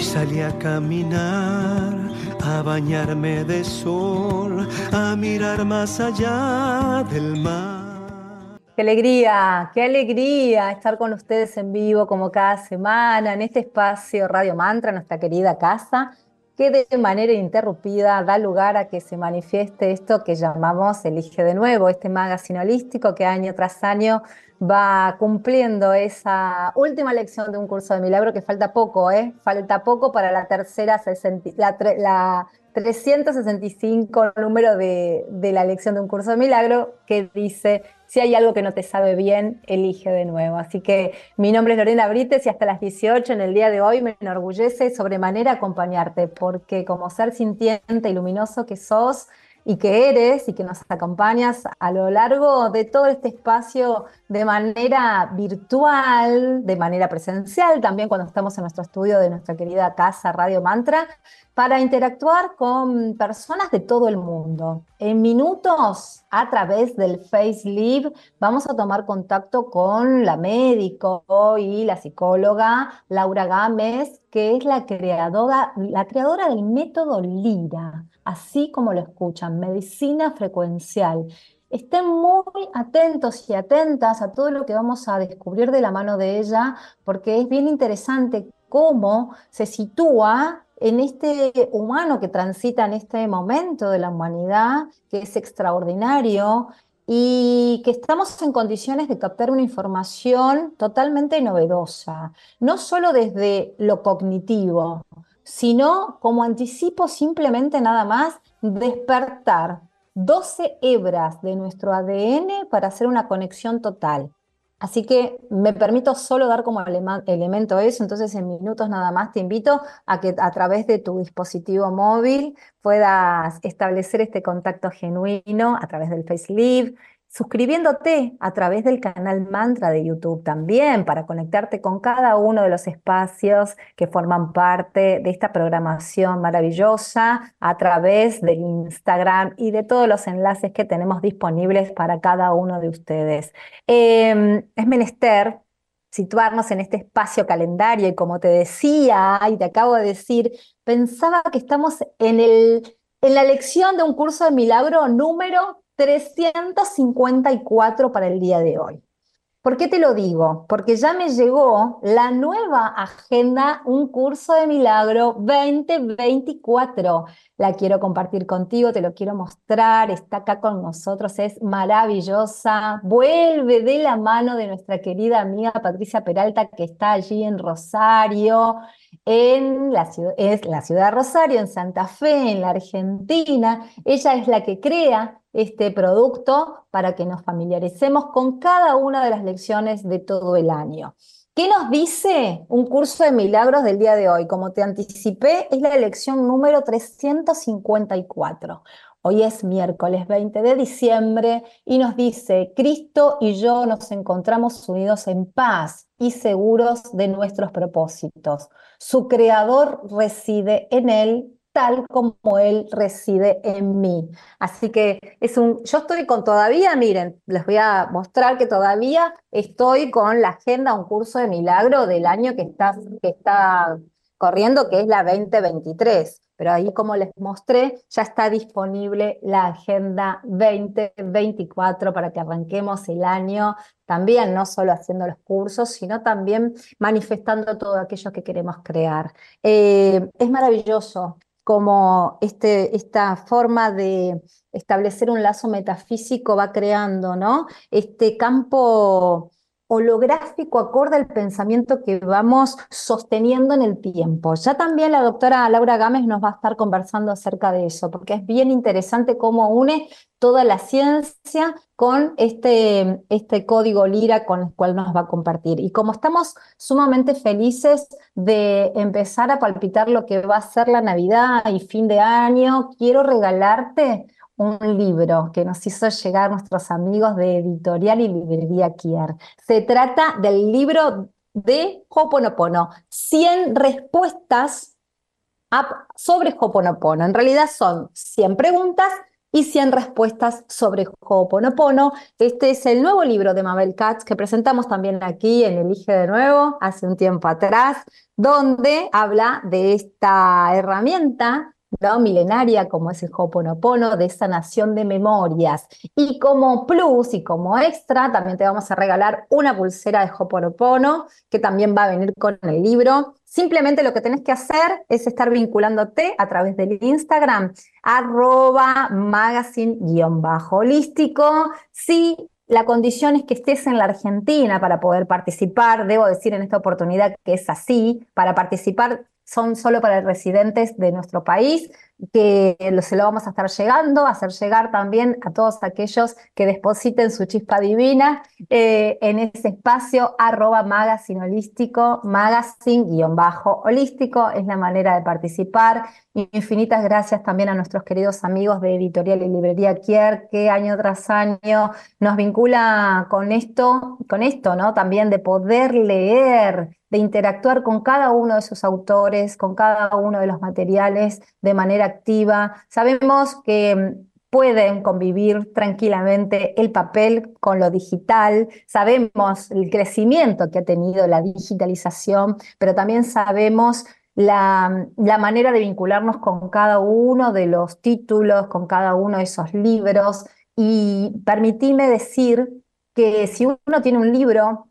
Salí a caminar, a bañarme de sol, a mirar más allá del mar. Qué alegría, qué alegría estar con ustedes en vivo como cada semana en este espacio Radio Mantra, nuestra querida casa, que de manera interrumpida da lugar a que se manifieste esto que llamamos Elige de nuevo, este magazine holístico que año tras año va cumpliendo esa última lección de un curso de milagro que falta poco, ¿eh? Falta poco para la tercera, la, 365 número de, de, la lección de un curso de milagro que dice, si hay algo que no te sabe bien, elige de nuevo. Así que mi nombre es Lorena Brites y hasta las 18 en el día de hoy me enorgullece sobremanera acompañarte, porque como ser sintiente y luminoso que sos, y que eres y que nos acompañas a lo largo de todo este espacio de manera virtual, de manera presencial, también cuando estamos en nuestro estudio de nuestra querida casa Radio Mantra, para interactuar con personas de todo el mundo. En minutos, a través del FaceLive, vamos a tomar contacto con la médico y la psicóloga Laura Gámez, que es la creadora, la creadora del método Lira así como lo escuchan, medicina frecuencial. Estén muy atentos y atentas a todo lo que vamos a descubrir de la mano de ella, porque es bien interesante cómo se sitúa en este humano que transita en este momento de la humanidad, que es extraordinario y que estamos en condiciones de captar una información totalmente novedosa, no solo desde lo cognitivo, sino como anticipo simplemente nada más despertar 12 hebras de nuestro ADN para hacer una conexión total. Así que me permito solo dar como elemento eso, entonces en minutos nada más te invito a que a través de tu dispositivo móvil puedas establecer este contacto genuino a través del FaceLive, suscribiéndote a través del canal Mantra de YouTube también para conectarte con cada uno de los espacios que forman parte de esta programación maravillosa a través del Instagram y de todos los enlaces que tenemos disponibles para cada uno de ustedes. Em, es menester situarnos en este espacio calendario y como te decía y te acabo de decir, pensaba que estamos en, el, en la lección de un curso de milagro número 354 para el día de hoy. ¿Por qué te lo digo? Porque ya me llegó la nueva agenda Un Curso de Milagro 2024. La quiero compartir contigo, te lo quiero mostrar, está acá con nosotros, es maravillosa. Vuelve de la mano de nuestra querida amiga Patricia Peralta, que está allí en Rosario, en la ciudad, es la ciudad de Rosario, en Santa Fe, en la Argentina. Ella es la que crea este producto para que nos familiaricemos con cada una de las lecciones de todo el año. ¿Qué nos dice un curso de milagros del día de hoy? Como te anticipé, es la lección número 354. Hoy es miércoles 20 de diciembre y nos dice, Cristo y yo nos encontramos unidos en paz y seguros de nuestros propósitos. Su creador reside en él tal como Él reside en mí. Así que es un, yo estoy con todavía, miren, les voy a mostrar que todavía estoy con la agenda, un curso de milagro del año que está, que está corriendo, que es la 2023. Pero ahí, como les mostré, ya está disponible la agenda 2024 para que arranquemos el año también, no solo haciendo los cursos, sino también manifestando todo aquello que queremos crear. Eh, es maravilloso como este, esta forma de establecer un lazo metafísico va creando, ¿no? Este campo holográfico acorde al pensamiento que vamos sosteniendo en el tiempo. Ya también la doctora Laura Gámez nos va a estar conversando acerca de eso, porque es bien interesante cómo une toda la ciencia con este, este código Lira con el cual nos va a compartir. Y como estamos sumamente felices de empezar a palpitar lo que va a ser la Navidad y fin de año, quiero regalarte un libro que nos hizo llegar nuestros amigos de Editorial y Librería Kier. Se trata del libro de Hoponopono, 100 respuestas sobre Hoponopono. En realidad son 100 preguntas y 100 respuestas sobre Ho'oponopono. Este es el nuevo libro de Mabel Katz que presentamos también aquí en Elige de Nuevo hace un tiempo atrás, donde habla de esta herramienta ¿no? milenaria como es el Ho'oponopono, de sanación de memorias. Y como plus y como extra, también te vamos a regalar una pulsera de Ho'oponopono, que también va a venir con el libro. Simplemente lo que tenés que hacer es estar vinculándote a través del Instagram, arroba magazine-holístico. Si la condición es que estés en la Argentina para poder participar. Debo decir en esta oportunidad que es así. Para participar son solo para residentes de nuestro país, que se lo vamos a estar llegando, hacer llegar también a todos aquellos que depositen su chispa divina eh, en ese espacio arroba magazine holístico, magazine-holístico, es la manera de participar. Infinitas gracias también a nuestros queridos amigos de Editorial y Librería Kier, que año tras año nos vincula con esto, con esto, ¿no? También de poder leer de interactuar con cada uno de sus autores, con cada uno de los materiales de manera activa. Sabemos que mm, pueden convivir tranquilamente el papel con lo digital, sabemos el crecimiento que ha tenido la digitalización, pero también sabemos la, mm, la, manera de vincularnos con cada uno de los títulos, con cada uno de esos libros. Y permitíme decir que si uno tiene un libro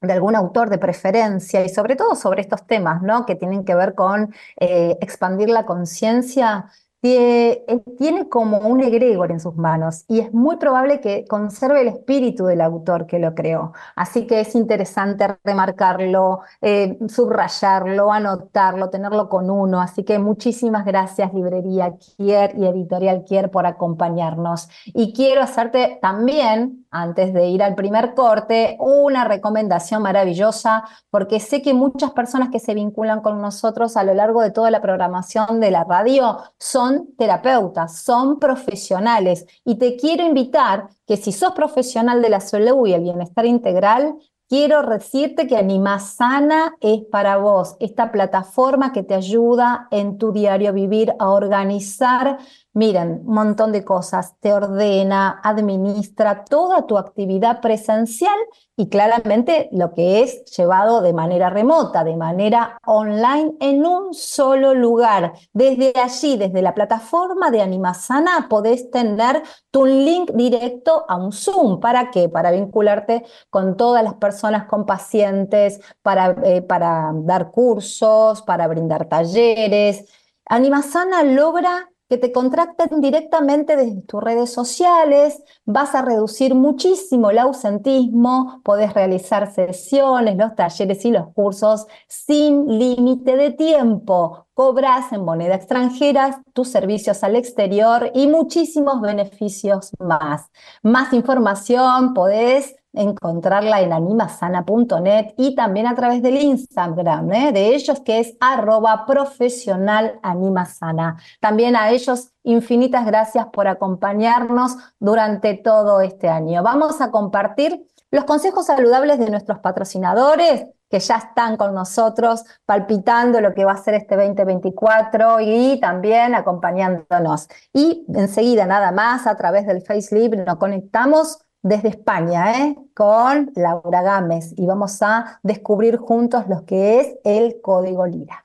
de algún autor de preferencia y sobre todo sobre estos temas, ¿no? Que tienen que ver con eh, expandir la conciencia, eh, tiene como un egregor en sus manos y es muy probable que conserve el espíritu del autor que lo creó. Así que es interesante remarcarlo, eh, subrayarlo, anotarlo, tenerlo con uno. Así que muchísimas gracias Librería Kier y Editorial Kier por acompañarnos. Y quiero hacerte también antes de ir al primer corte, una recomendación maravillosa, porque sé que muchas personas que se vinculan con nosotros a lo largo de toda la programación de la radio son terapeutas, son profesionales. Y te quiero invitar que si sos profesional de la salud y el bienestar integral, Quiero decirte que Animasana es para vos, esta plataforma que te ayuda en tu diario vivir a organizar Miren, un montón de cosas, te ordena, administra toda tu actividad presencial y claramente lo que es llevado de manera remota, de manera online, en un solo lugar. Desde allí, desde la plataforma de Animasana, podés tener tu link directo a un Zoom. ¿Para qué? Para vincularte con todas las personas con pacientes, para, eh, para dar cursos, para brindar talleres. Animasana logra que te contracten directamente desde tus redes sociales, vas a reducir muchísimo el ausentismo, podés realizar sesiones, los talleres y los cursos sin límite de tiempo. Cobras en moneda extranjera tus servicios al exterior y muchísimos beneficios más. Más información podés encontrarla en animasana.net y también a través del Instagram ¿eh? de ellos que es arroba profesional animasana. También a ellos infinitas gracias por acompañarnos durante todo este año. Vamos a compartir los consejos saludables de nuestros patrocinadores que ya están con nosotros palpitando lo que va a ser este 2024 y también acompañándonos. Y enseguida nada más a través del FaceLib nos conectamos desde España, ¿eh? con Laura Gámez, y vamos a descubrir juntos lo que es el código Lira.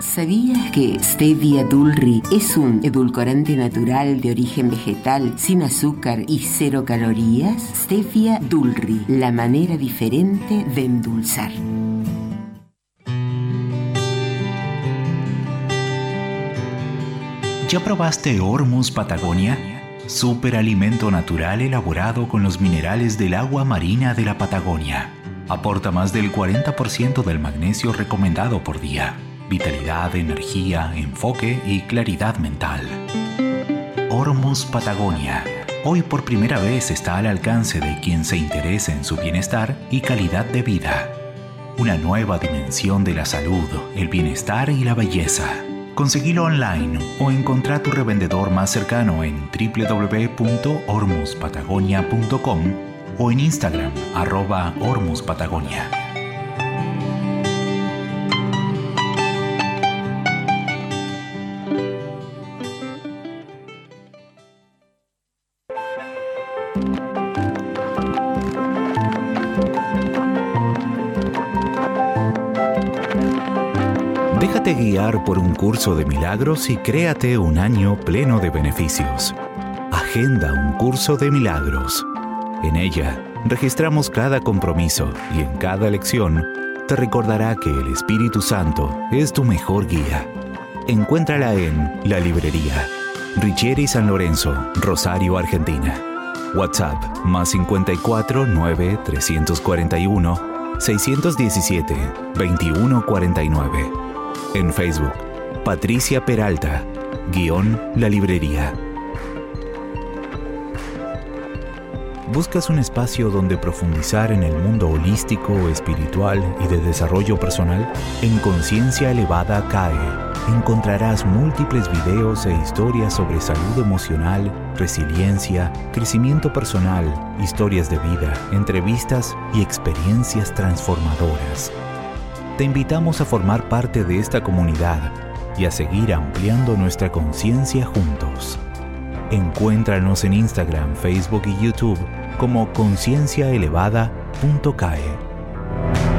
¿Sabías que Stevia Dulri es un edulcorante natural de origen vegetal, sin azúcar y cero calorías? Stevia Dulri, la manera diferente de endulzar. ¿Ya probaste Hormuz Patagonia? Superalimento natural elaborado con los minerales del agua marina de la Patagonia. Aporta más del 40% del magnesio recomendado por día. Vitalidad, energía, enfoque y claridad mental. Hormuz Patagonia. Hoy por primera vez está al alcance de quien se interese en su bienestar y calidad de vida. Una nueva dimensión de la salud, el bienestar y la belleza. Conseguilo online o encontrá tu revendedor más cercano en www.ormuspatagonia.com o en Instagram arroba por un curso de milagros y créate un año pleno de beneficios. Agenda un curso de milagros. En ella, registramos cada compromiso y en cada lección te recordará que el Espíritu Santo es tu mejor guía. Encuéntrala en la librería Richieri San Lorenzo, Rosario, Argentina. WhatsApp más 54 9 341 617 2149. En Facebook, Patricia Peralta, guion La Librería. ¿Buscas un espacio donde profundizar en el mundo holístico, espiritual y de desarrollo personal? En Conciencia Elevada CAE encontrarás múltiples videos e historias sobre salud emocional, resiliencia, crecimiento personal, historias de vida, entrevistas y experiencias transformadoras. Te invitamos a formar parte de esta comunidad y a seguir ampliando nuestra conciencia juntos. Encuéntranos en Instagram, Facebook y YouTube como concienciaelevada.cae.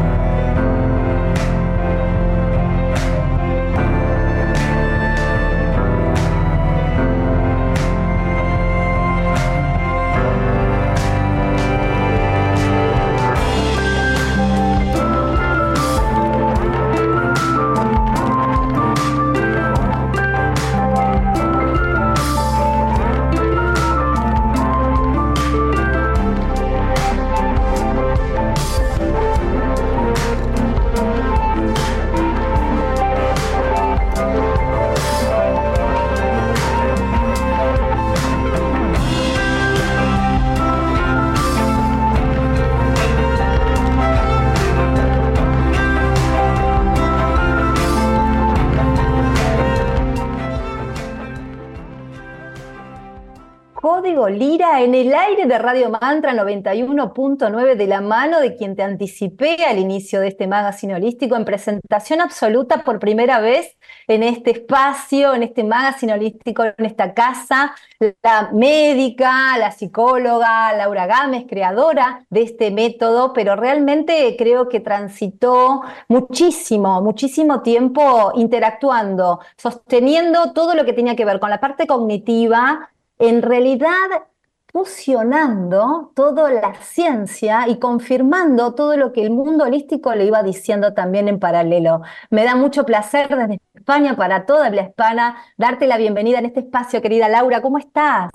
Lira en el aire de Radio Mantra 91.9 de la mano de quien te anticipé al inicio de este magazine holístico en presentación absoluta por primera vez en este espacio, en este magazine holístico, en esta casa, la médica, la psicóloga Laura Gámez, creadora de este método, pero realmente creo que transitó muchísimo, muchísimo tiempo interactuando, sosteniendo todo lo que tenía que ver con la parte cognitiva, en realidad fusionando toda la ciencia y confirmando todo lo que el mundo holístico le iba diciendo también en paralelo. Me da mucho placer desde España para toda la hispana darte la bienvenida en este espacio, querida Laura. ¿Cómo estás?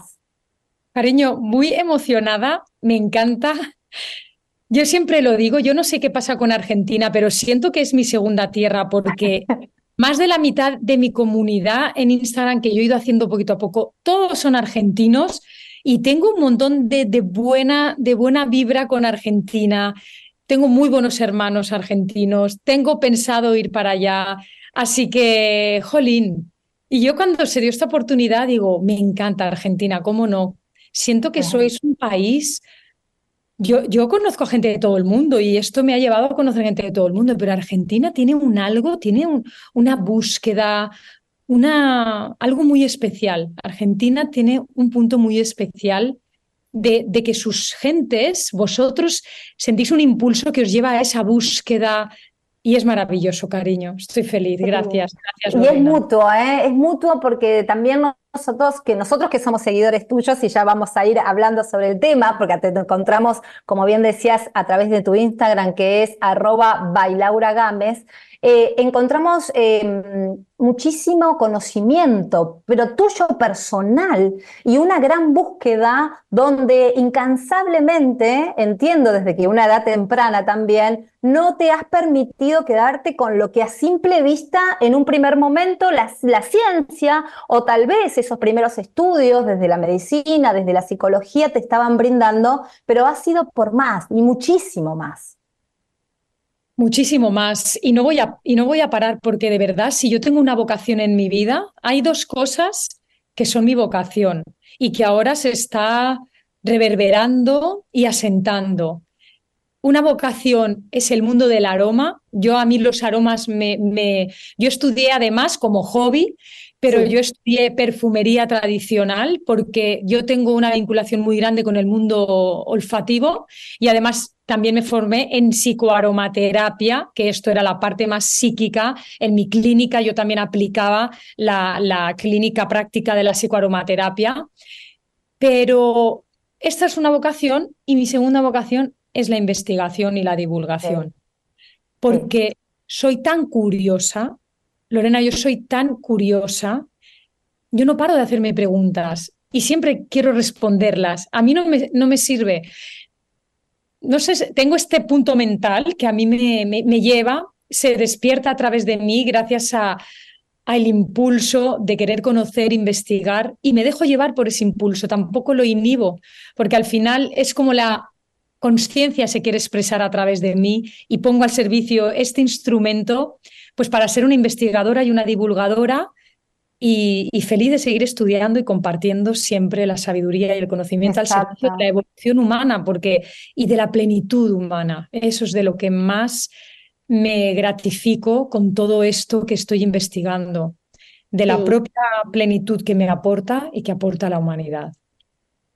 Cariño, muy emocionada, me encanta. Yo siempre lo digo, yo no sé qué pasa con Argentina, pero siento que es mi segunda tierra porque más de la mitad de mi comunidad en Instagram que yo he ido haciendo poquito a poco, todos son argentinos y tengo un montón de, buena, de buena vibra con Argentina. Tengo muy buenos hermanos argentinos, tengo pensado ir para allá. Así que, jolín. Y yo cuando se dio esta oportunidad digo, me encanta Argentina, ¿cómo no? Siento que sois un país yo, yo, conozco gente de todo el mundo y esto me ha llevado a conocer gente de todo el mundo, pero Argentina tiene un algo, tiene una búsqueda, una, algo muy especial. Argentina tiene un punto muy especial de, de, que sus gentes, vosotros, sentís un impulso que os lleva a esa búsqueda. Y es maravilloso, cariño. Estoy feliz. Gracias. gracias y es mutuo, ¿eh? es mutuo porque también nosotros que nosotros que somos seguidores tuyos y ya vamos a ir hablando sobre el tema, porque te encontramos, como bien decías, a través de tu Instagram, que es arroba bailaura Gámez, eh, encontramos em, muchísimo conocimiento, pero tuyo personal, y una gran búsqueda donde incansablemente, entiendo desde que una edad temprana también, no te has permitido quedarte con lo que a simple vista en un primer momento la, la ciencia o tal vez esos primeros estudios desde la medicina, desde la psicología te estaban brindando, pero ha sido por más y muchísimo más. Muchísimo más. Y no, voy a, y no voy a parar porque de verdad, si yo tengo una vocación en mi vida, hay dos cosas que son mi vocación y que ahora se está reverberando y asentando. Una vocación es el mundo del aroma. Yo a mí los aromas me, me... Yo estudié además como hobby pero yo estudié perfumería tradicional porque yo tengo una vinculación muy grande con el mundo olfativo y además también me formé en psicoaromaterapia, que esto era la parte más psíquica. En mi clínica yo también aplicaba la, la clínica práctica de la psicoaromaterapia, pero esta es una vocación y mi segunda vocación es la investigación y la divulgación, porque soy tan curiosa Lorena, yo soy tan curiosa, yo no paro de hacerme preguntas y siempre quiero responderlas. A mí no me, no me sirve. No sé, tengo este punto mental que a mí me, me, lleva, se despierta a través de mí gracias a, al impulso de querer conocer, investigar y me dejo llevar por ese impulso, tampoco lo inhibo, porque al final es como la conciencia se quiere expresar a través de mí y pongo al servicio este instrumento pues para ser una investigadora y una divulgadora y, feliz de seguir estudiando y compartiendo siempre la sabiduría y el conocimiento al servicio de la evolución humana porque, y de la plenitud humana. Eso es de lo que más me gratifico con todo esto que estoy investigando, de la propia plenitud que me aporta y que aporta a la humanidad.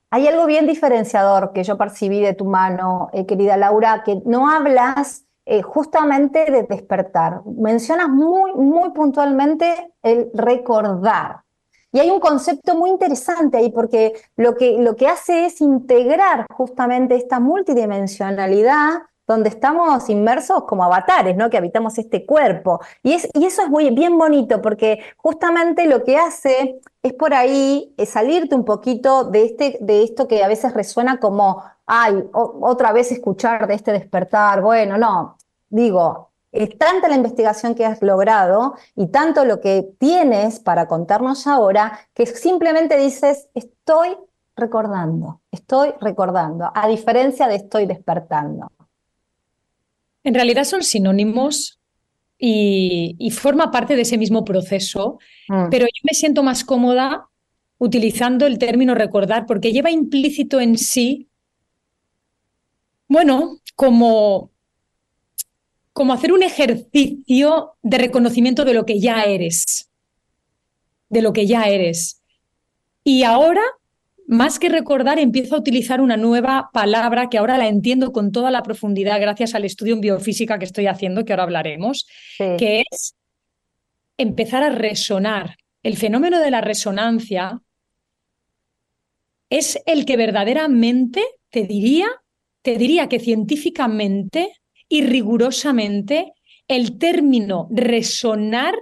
Hay algo bien diferenciador que yo percibí de tu mano, eh, querida Laura, que no hablas eh, justamente de despertar. Mencionas muy, muy puntualmente el recordar. Y hay un concepto muy interesante ahí porque lo que, lo que hace es integrar justamente esta multidimensionalidad donde estamos inmersos como avatares, ¿no? Que habitamos este cuerpo. Y, es, y eso es muy, bien bonito porque justamente lo que hace es por ahí es salirte un poquito de, este, de esto que a veces resuena como, ay, otra vez escuchar de este despertar. Bueno, no, digo, es tanta la investigación que has logrado y tanto lo que tienes para contarnos ahora que simplemente dices, estoy recordando, estoy recordando, a diferencia de estoy despertando. En realidad son sinónimos y, forma parte de ese mismo proceso, mm. pero yo me siento más cómoda utilizando el término recordar porque lleva implícito en sí, bueno, como, como hacer un ejercicio de reconocimiento de lo que ya eres, de lo que ya eres. Y ahora más que recordar, empiezo a utilizar una nueva palabra que ahora la entiendo con toda la profundidad gracias al estudio en biofísica que estoy haciendo, que ahora hablaremos, que es empezar a resonar. El fenómeno de la resonancia es el que verdaderamente te diría, te diría que científicamente y rigurosamente el término resonar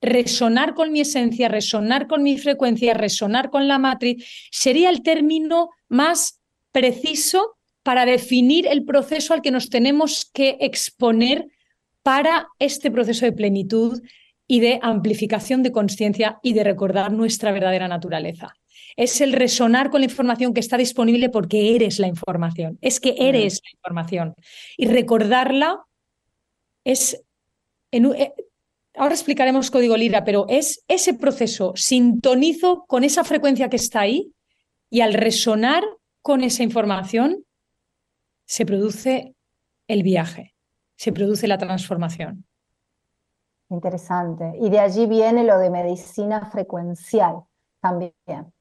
resonar con mi esencia, resonar con mi frecuencia, resonar con la matriz, sería el término más preciso para definir el proceso al que nos tenemos que exponer para este proceso de plenitud y de amplificación de conciencia y de recordar nuestra verdadera naturaleza. Es el resonar con la información que está disponible porque eres la información, es que eres la información. Y recordarla es, en, eh, ahora explicaremos código Lira, pero es ese proceso, sintonizo con esa frecuencia que está ahí y al resonar con esa información se produce el viaje, se produce la transformación. Interesante. Y de allí viene lo de medicina frecuencial también.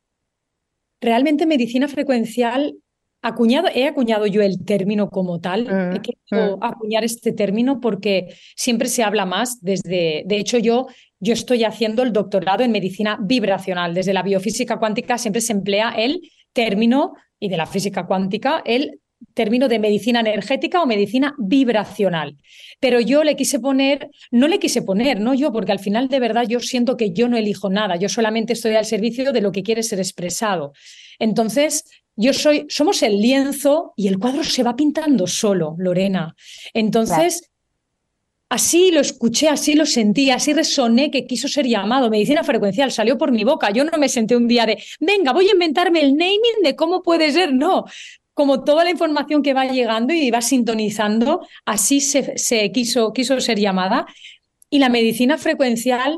Realmente medicina frecuencial Acuñado, he acuñado yo el término como tal, he mm, querido mm. acuñar este término porque siempre se habla más desde, de hecho yo, yo estoy haciendo el doctorado en medicina vibracional, desde la biofísica cuántica siempre se emplea el término y de la física cuántica el término de medicina energética o medicina vibracional. Pero yo le quise poner, no le quise poner, no yo, porque al final de verdad yo siento que yo no elijo nada, yo solamente estoy al servicio de lo que quiere ser expresado. Entonces, yo soy, somos el lienzo y el cuadro se va pintando solo, Lorena. Entonces, así lo escuché, así lo sentí, así resoné que quiso ser llamado. Medicina frecuencial salió por mi boca. Yo no me senté un día de, venga, voy a inventarme el naming de cómo puede ser. No, como toda la información que va llegando y va sintonizando, así se, se quiso, quiso ser llamada. Y la medicina frecuencial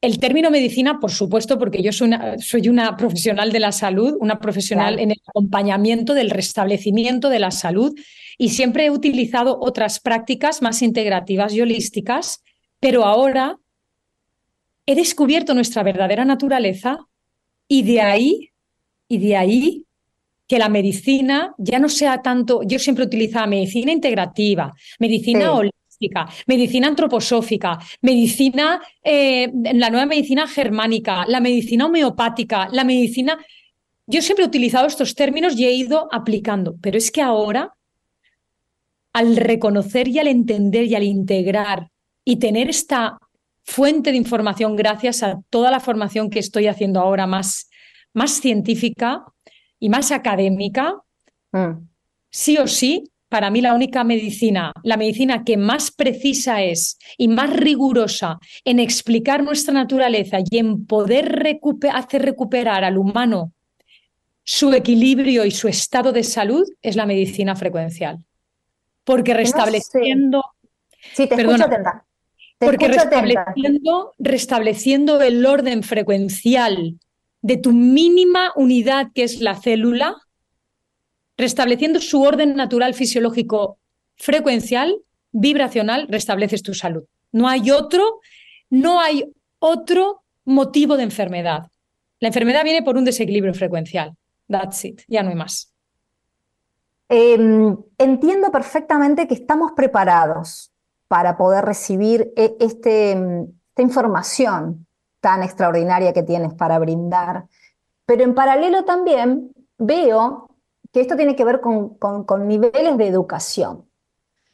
el término medicina, por supuesto, porque yo soy una, soy una profesional de la salud, una profesional en el acompañamiento del restablecimiento de la salud y siempre he utilizado otras prácticas más integrativas y holísticas, pero ahora he descubierto nuestra verdadera naturaleza y de ahí, y de ahí que la medicina ya no sea tanto, yo siempre utilizaba medicina integrativa, medicina holística, medicina antroposófica, medicina, eh, la nueva medicina germánica, la medicina homeopática, la medicina... Yo siempre he utilizado estos términos y he ido aplicando, pero es que ahora, al reconocer y al entender y al integrar y tener esta fuente de información gracias a toda la formación que estoy haciendo ahora más, más científica, y más académica, mm. sí o sí, para mí la única medicina, la medicina que más precisa es y más rigurosa en explicar nuestra naturaleza y en poder hacer recuperar al humano su equilibrio y su estado de salud es la medicina frecuencial. Porque restableciendo... Sí, te perdona, porque restableciendo, restableciendo el orden frecuencial de tu mínima unidad que es la célula, restableciendo su orden natural fisiológico frecuencial, vibracional, restableces tu salud. No hay otro, no hay otro motivo de enfermedad. La enfermedad viene por un desequilibrio frecuencial. That's it, ya no hay más. Em, entiendo perfectamente que estamos preparados para poder recibir e, este, esta información tan extraordinaria que tienes para brindar. Pero en paralelo también veo que esto tiene que ver con, niveles de educación.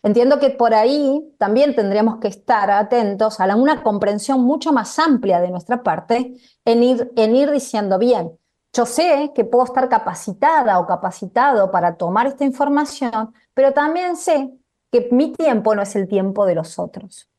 Entiendo que por ahí también tendríamos que estar atentos a una comprensión mucho más amplia de nuestra parte en ir, en ir diciendo, bien, yo sé que puedo estar capacitada o capacitado para tomar esta información, pero también sé que mi tiempo no es el tiempo de los otros.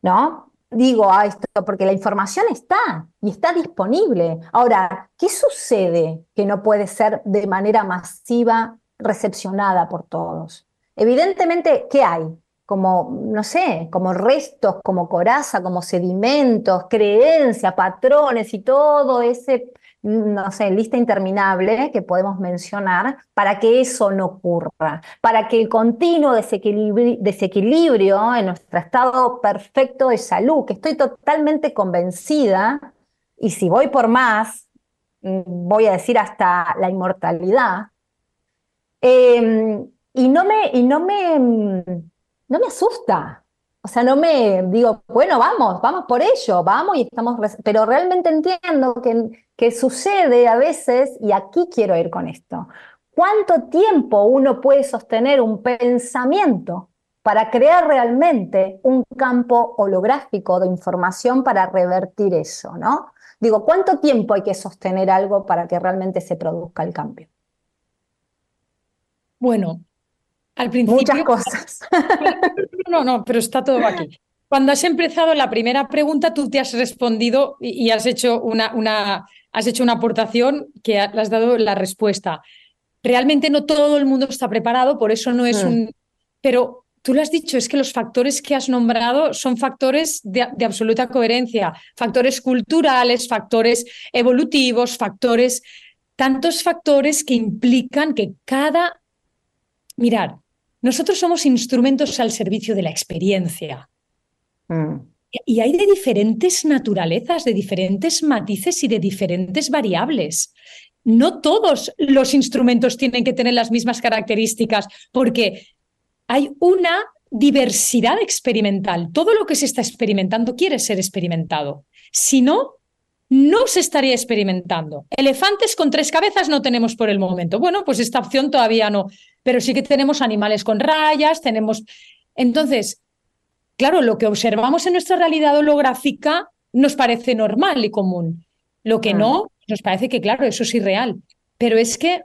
¿No? Digo a esto? Porque la información está y está disponible. Ahora, ¿qué sucede que no puede ser de manera masiva recepcionada por todos? Evidentemente, ¿qué hay? Como, no sé, como restos, como coraza, como sedimentos, creencias, patrones y todo ese no sé, lista interminable que podemos mencionar para que eso no ocurra, para que el continuo desequilibrio, en nuestro estado perfecto de salud, que estoy totalmente convencida, y si voy por más, mm, voy a decir hasta la inmortalidad, em, y no me, y no me, no me asusta, o sea, no me digo, bueno, vamos, vamos por ello, vamos y estamos, pero realmente entiendo que, que sucede a veces, y aquí quiero ir con esto, ¿cuánto tiempo uno puede sostener un pensamiento para crear realmente un campo holográfico de información para revertir eso, ¿no? Digo, ¿cuánto tiempo hay que sostener algo para que realmente se produzca el cambio? Bueno, al principio. Muchas cosas. No, no, pero está todo aquí. Cuando has empezado la primera pregunta, tú te has respondido y has hecho una, una, has hecho una aportación que le has dado la respuesta. Realmente no todo el mundo está preparado, por eso no es mm. un. Pero tú lo has dicho, es que los factores que has nombrado son factores de, de, absoluta coherencia, factores culturales, factores evolutivos, factores, tantos factores que implican que cada, mirar, nosotros somos instrumentos al servicio de la experiencia. Mm. Y hay de diferentes naturalezas, de diferentes matices y de diferentes variables. No todos los instrumentos tienen que tener las mismas características porque hay una diversidad experimental. Todo lo que se está experimentando quiere ser experimentado. Si no, no se estaría experimentando. Elefantes con tres cabezas no tenemos por el momento. Bueno, pues esta opción todavía no, pero sí que tenemos animales con rayas, tenemos... Entonces, claro, lo que observamos en nuestra realidad holográfica nos parece normal y común. Lo que no, nos parece que, claro, eso es irreal. Pero es que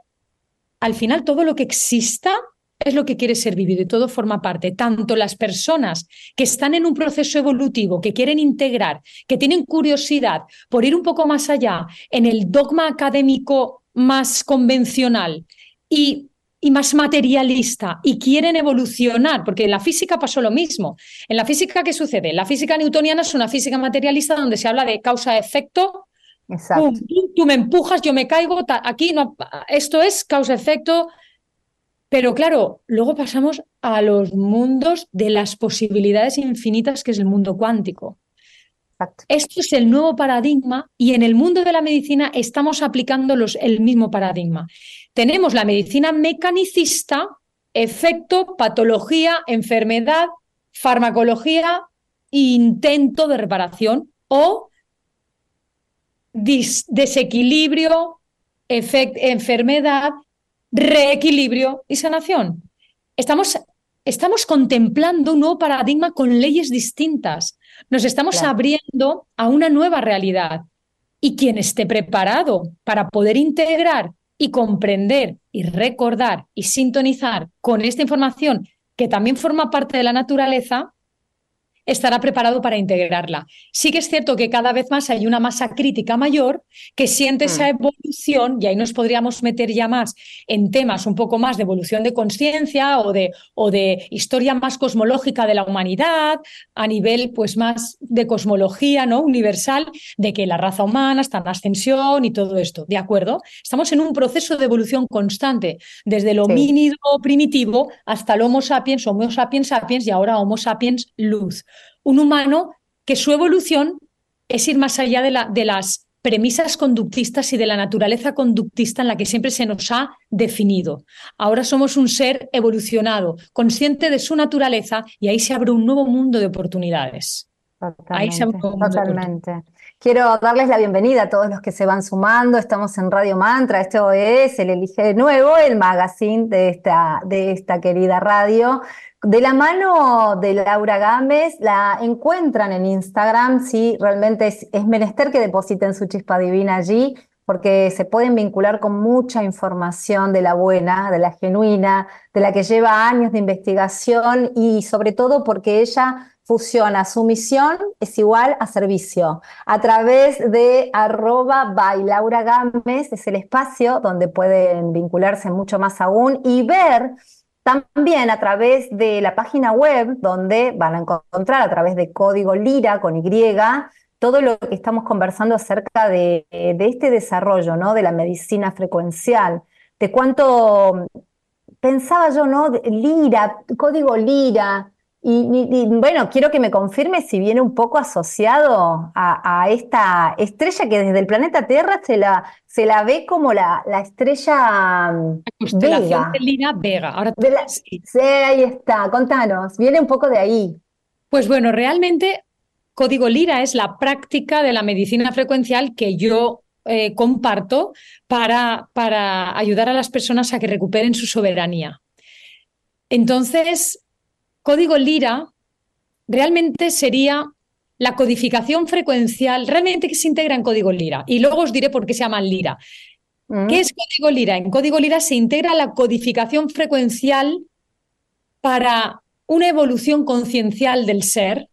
al final todo lo que exista es lo que quiere ser vivido y todo forma parte. Tanto las personas que están en un proceso evolutivo, que quieren integrar, que tienen curiosidad por ir un poco más allá en el dogma académico más convencional y, y más materialista y quieren evolucionar, porque en la física pasó lo mismo. En la física, ¿qué sucede? La física newtoniana es una física materialista donde se habla de causa-efecto. Tú, me empujas, yo me caigo. Aquí no, esto es causa-efecto pero claro, luego pasamos a los mundos de las posibilidades infinitas que es el mundo cuántico. Esto es el nuevo paradigma y en el mundo de la medicina estamos aplicando los, el mismo paradigma. Tenemos la medicina mecanicista, efecto, patología, enfermedad, farmacología, intento de reparación o desequilibrio, enfermedad, reequilibrio y sanación. Estamos, estamos contemplando un nuevo paradigma con leyes distintas. Nos estamos abriendo a una nueva realidad. Y quien esté preparado para poder integrar y comprender y recordar y sintonizar con esta información que también forma parte de la naturaleza, estará preparado para integrarla. Sí que es cierto que cada vez más hay una masa crítica mayor que siente esa mm. evolución, y ahí nos podríamos meter ya más en temas un poco más de evolución de conciencia o de, o de historia más cosmológica de la humanidad, a nivel pues más de cosmología ¿no? universal, de que la raza humana está en ascensión y todo esto. ¿De acuerdo? Estamos en un proceso de evolución constante, desde el homínido primitivo hasta el Homo sapiens, Homo sapiens sapiens y ahora Homo sapiens luz un humano que su evolución es ir más allá de, la, de las premisas conductistas y de la naturaleza conductista en la que siempre se nos ha definido. Ahora somos un ser evolucionado, consciente de su naturaleza y ahí se abre un nuevo mundo de oportunidades. Totalmente, Quiero darles la bienvenida a todos los que se van sumando. Estamos en Radio Mantra. Esto es el Elige de Nuevo, el magazine de esta, de esta querida radio. De la mano de Laura Gámez, la encuentran en Instagram, sí, realmente es, es menester que depositen su chispa divina allí, porque se pueden vincular con mucha información de la buena, de la genuina, de la que lleva años de investigación y sobre todo porque ella fusiona su misión es igual a servicio. A través de arroba by Laura Gámez es el espacio donde pueden vincularse mucho más aún y ver también a través de la página web, donde van a encontrar a través de código Lira con Y, todo lo que estamos conversando acerca de, este desarrollo, ¿no? De la medicina frecuencial, de cuánto pensaba yo, ¿no? Lira, código Lira, y, bueno, quiero que me confirme si viene un poco asociado a, esta estrella que desde el planeta Tierra se la, se la ve como la, la estrella mm, Vega. De Vega. Ahora, sí. ahí está. Contanos, viene un poco de ahí. Pues bueno, realmente Código Lira es la práctica de la medicina frecuencial que yo eh, comparto para, para ayudar a las personas a que recuperen su soberanía. Entonces, Código Lira realmente sería la codificación frecuencial, realmente que se integra en código Lira. Y luego os diré por qué se llama Lira. Mm. ¿Qué es código Lira? En código Lira se integra la codificación frecuencial para una evolución conciencial del ser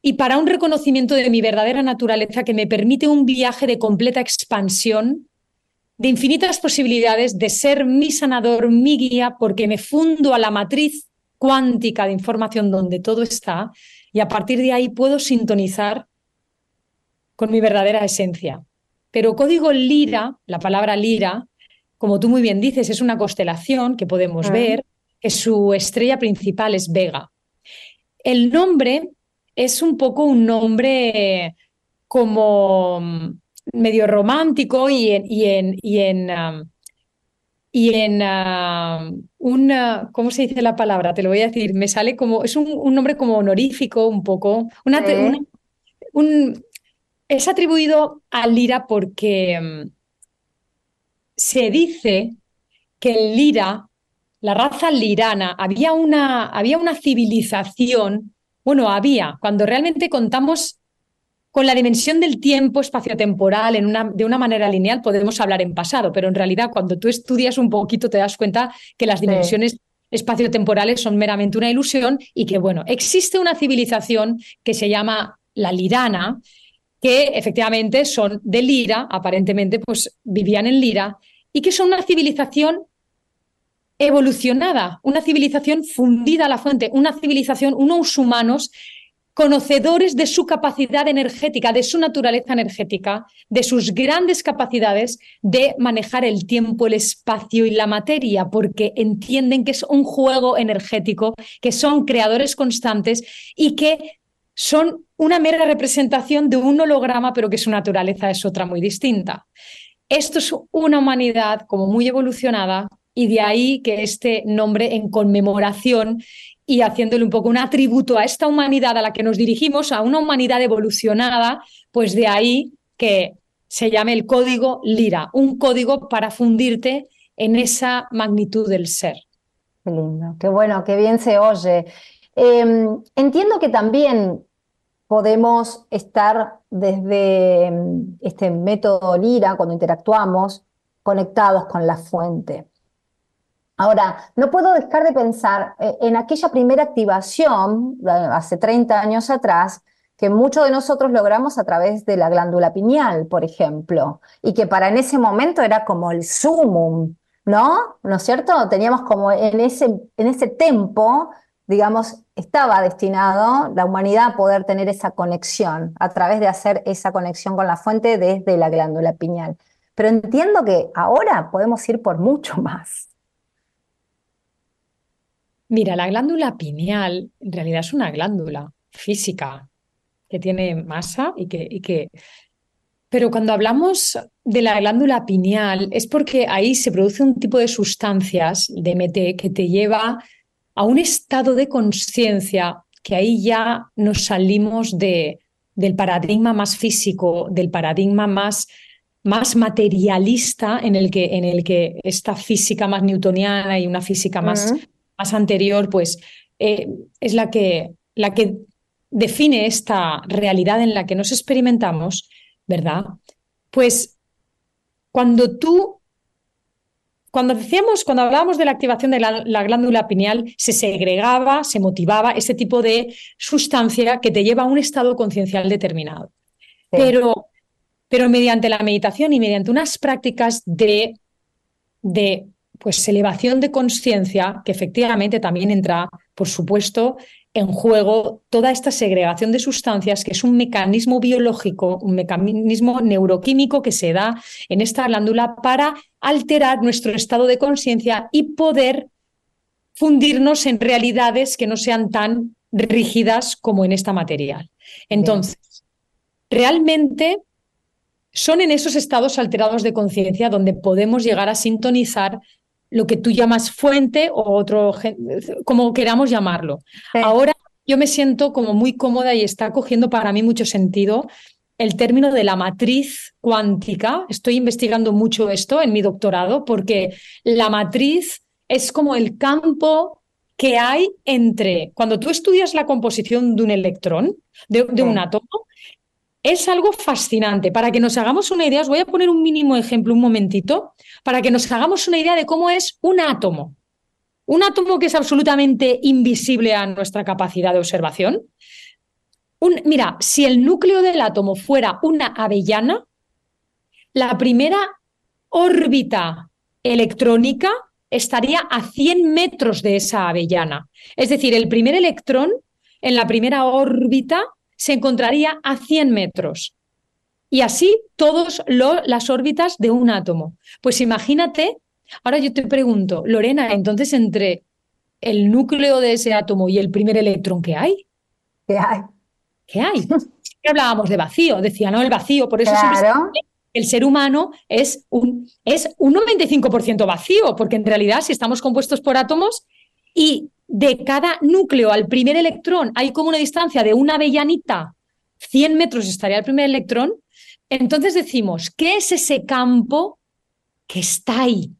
y para un reconocimiento de mi verdadera naturaleza que me permite un viaje de completa expansión, de infinitas posibilidades de ser mi sanador, mi guía, porque me fundo a la matriz cuántica de información donde todo está y a partir de ahí puedo sintonizar con mi verdadera esencia. Pero código lira, la palabra lira, como tú muy bien dices, es una constelación que podemos ver, que su estrella principal es Vega. El nombre es un poco un nombre como medio romántico y en, y en, y en um, y en uh, un, ¿cómo se dice la palabra? Te lo voy a decir, me sale como, es un, nombre como honorífico un poco, una, un, es atribuido a Lira porque mm, se dice que en Lira, la raza lirana, había una, había una civilización, bueno, había, cuando realmente contamos con la dimensión del tiempo espaciotemporal en una, de una manera lineal podemos hablar en pasado, pero en realidad cuando tú estudias un poquito te das cuenta que las dimensiones espaciotemporales son meramente una ilusión y que, bueno, existe una civilización que se llama la Lirana, que efectivamente son de Lira, aparentemente pues vivían en Lira, y que son una civilización evolucionada, una civilización fundida a la fuente, una civilización, unos humanos conocedores de su capacidad energética, de su naturaleza energética, de sus grandes capacidades de manejar el tiempo, el espacio y la materia, porque entienden que es un juego energético, que son creadores constantes y que son una mera representación de un holograma, pero que su naturaleza es otra muy distinta. Esto es una humanidad como muy evolucionada y de ahí que este nombre en conmemoración y haciéndole un poco un atributo a esta humanidad a la que nos dirigimos, a una humanidad evolucionada, pues de ahí que se llame el código Lira, un código para fundirte en esa magnitud del ser. Qué lindo, qué bueno, qué bien se oye. Em, entiendo que también podemos estar desde em, este método Lira, cuando interactuamos, conectados con la fuente. Ahora, no puedo dejar de pensar eh, en aquella primera activación, hace 30 años atrás, que muchos de nosotros logramos a través de la glándula pineal, por ejemplo, y que para en ese momento era como el sumum, ¿no? ¿No es cierto? Teníamos como en ese, en ese tempo, digamos, estaba destinado la humanidad a poder tener esa conexión, a través de hacer esa conexión con la fuente desde la glándula pineal. Pero entiendo que ahora podemos ir por mucho más. Mira, la glándula pineal en realidad es una glándula física que tiene masa y que. Pero cuando hablamos de la glándula pineal es porque ahí se produce un tipo de sustancias, DMT, que te lleva a un estado de conciencia que ahí ya nos salimos de, del paradigma más físico, del paradigma más, más materialista en el, que, en el que esta física más newtoniana y una física más más anterior, pues eh, es la que, la que define esta realidad en la que nos experimentamos, ¿verdad? Pues cuando tú, cuando decíamos, cuando hablábamos de la activación de la, glándula pineal, se segregaba, se motivaba ese tipo de sustancia que te lleva a un estado conciencial determinado. Pero, pero mediante la meditación y mediante unas prácticas de, de pues elevación de conciencia, que efectivamente también entra, por supuesto, en juego toda esta segregación de sustancias, que es un mecanismo biológico, un mecanismo neuroquímico que se da en esta glándula para alterar nuestro estado de conciencia y poder fundirnos en realidades que no sean tan rígidas como en esta material. Entonces, realmente son en esos estados alterados de conciencia donde podemos llegar a sintonizar lo que tú llamas fuente o otro, como queramos llamarlo. Ahora yo me siento como muy cómoda y está cogiendo para mí mucho sentido el término de la matriz cuántica. Estoy investigando mucho esto en mi doctorado porque la matriz es como el campo que hay entre cuando tú estudias la composición de un electrón, de, de un átomo, es algo fascinante. Para que nos hagamos una idea, os voy a poner un mínimo ejemplo un momentito, para que nos hagamos una idea de cómo es un átomo. Un átomo que es absolutamente invisible a nuestra capacidad de observación. mira, si el núcleo del átomo fuera una avellana, la primera órbita electrónica estaría a 100 metros de esa avellana. Es decir, el primer electrón en la primera órbita se encontraría a 100 metros. Y así todas las órbitas de un átomo. Pues imagínate, ahora yo te pregunto, Lorena, entonces entre el núcleo de ese átomo y el primer electrón, ¿qué hay? ¿Qué hay? ¿Qué hay? hablábamos de vacío, decía, no, el vacío, por eso el ser humano es un, es un 95% vacío, porque en realidad si estamos compuestos por átomos y de cada núcleo al primer electrón hay como una distancia de una avellanita, 100 metros estaría el primer electrón, entonces decimos, ¿qué es ese campo que está ahí?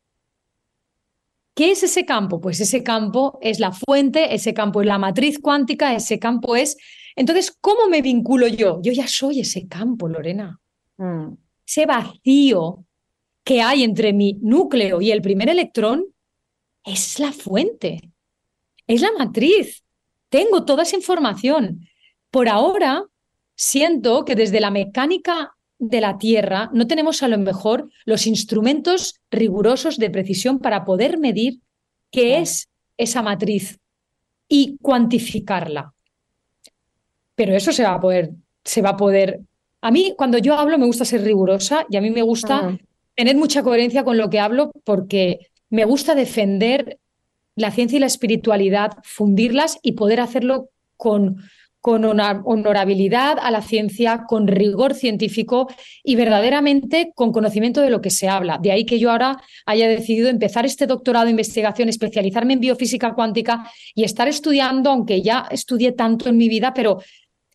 ¿Qué es ese campo? Pues ese campo es la fuente, ese campo es la matriz cuántica, ese campo es... Entonces, ¿cómo me vinculo yo? Yo ya soy ese campo, Lorena. Mm. Ese vacío que hay entre mi núcleo y el primer electrón es la fuente es la matriz. Tengo toda esa información. Por ahora, siento que desde la mecánica de la Tierra no tenemos a lo mejor los instrumentos rigurosos de precisión para poder medir qué es esa matriz y cuantificarla. Pero eso se va a poder, se va a poder. A mí, cuando yo hablo, me gusta ser rigurosa y a mí me gusta ah. tener mucha coherencia con lo que hablo porque me gusta defender la ciencia y la espiritualidad, fundirlas y poder hacerlo con, con honorabilidad a la ciencia, con rigor científico y verdaderamente con conocimiento de lo que se habla. De ahí que yo ahora haya decidido empezar este doctorado de investigación, especializarme en biofísica cuántica y estar estudiando, aunque ya estudié tanto en mi vida, pero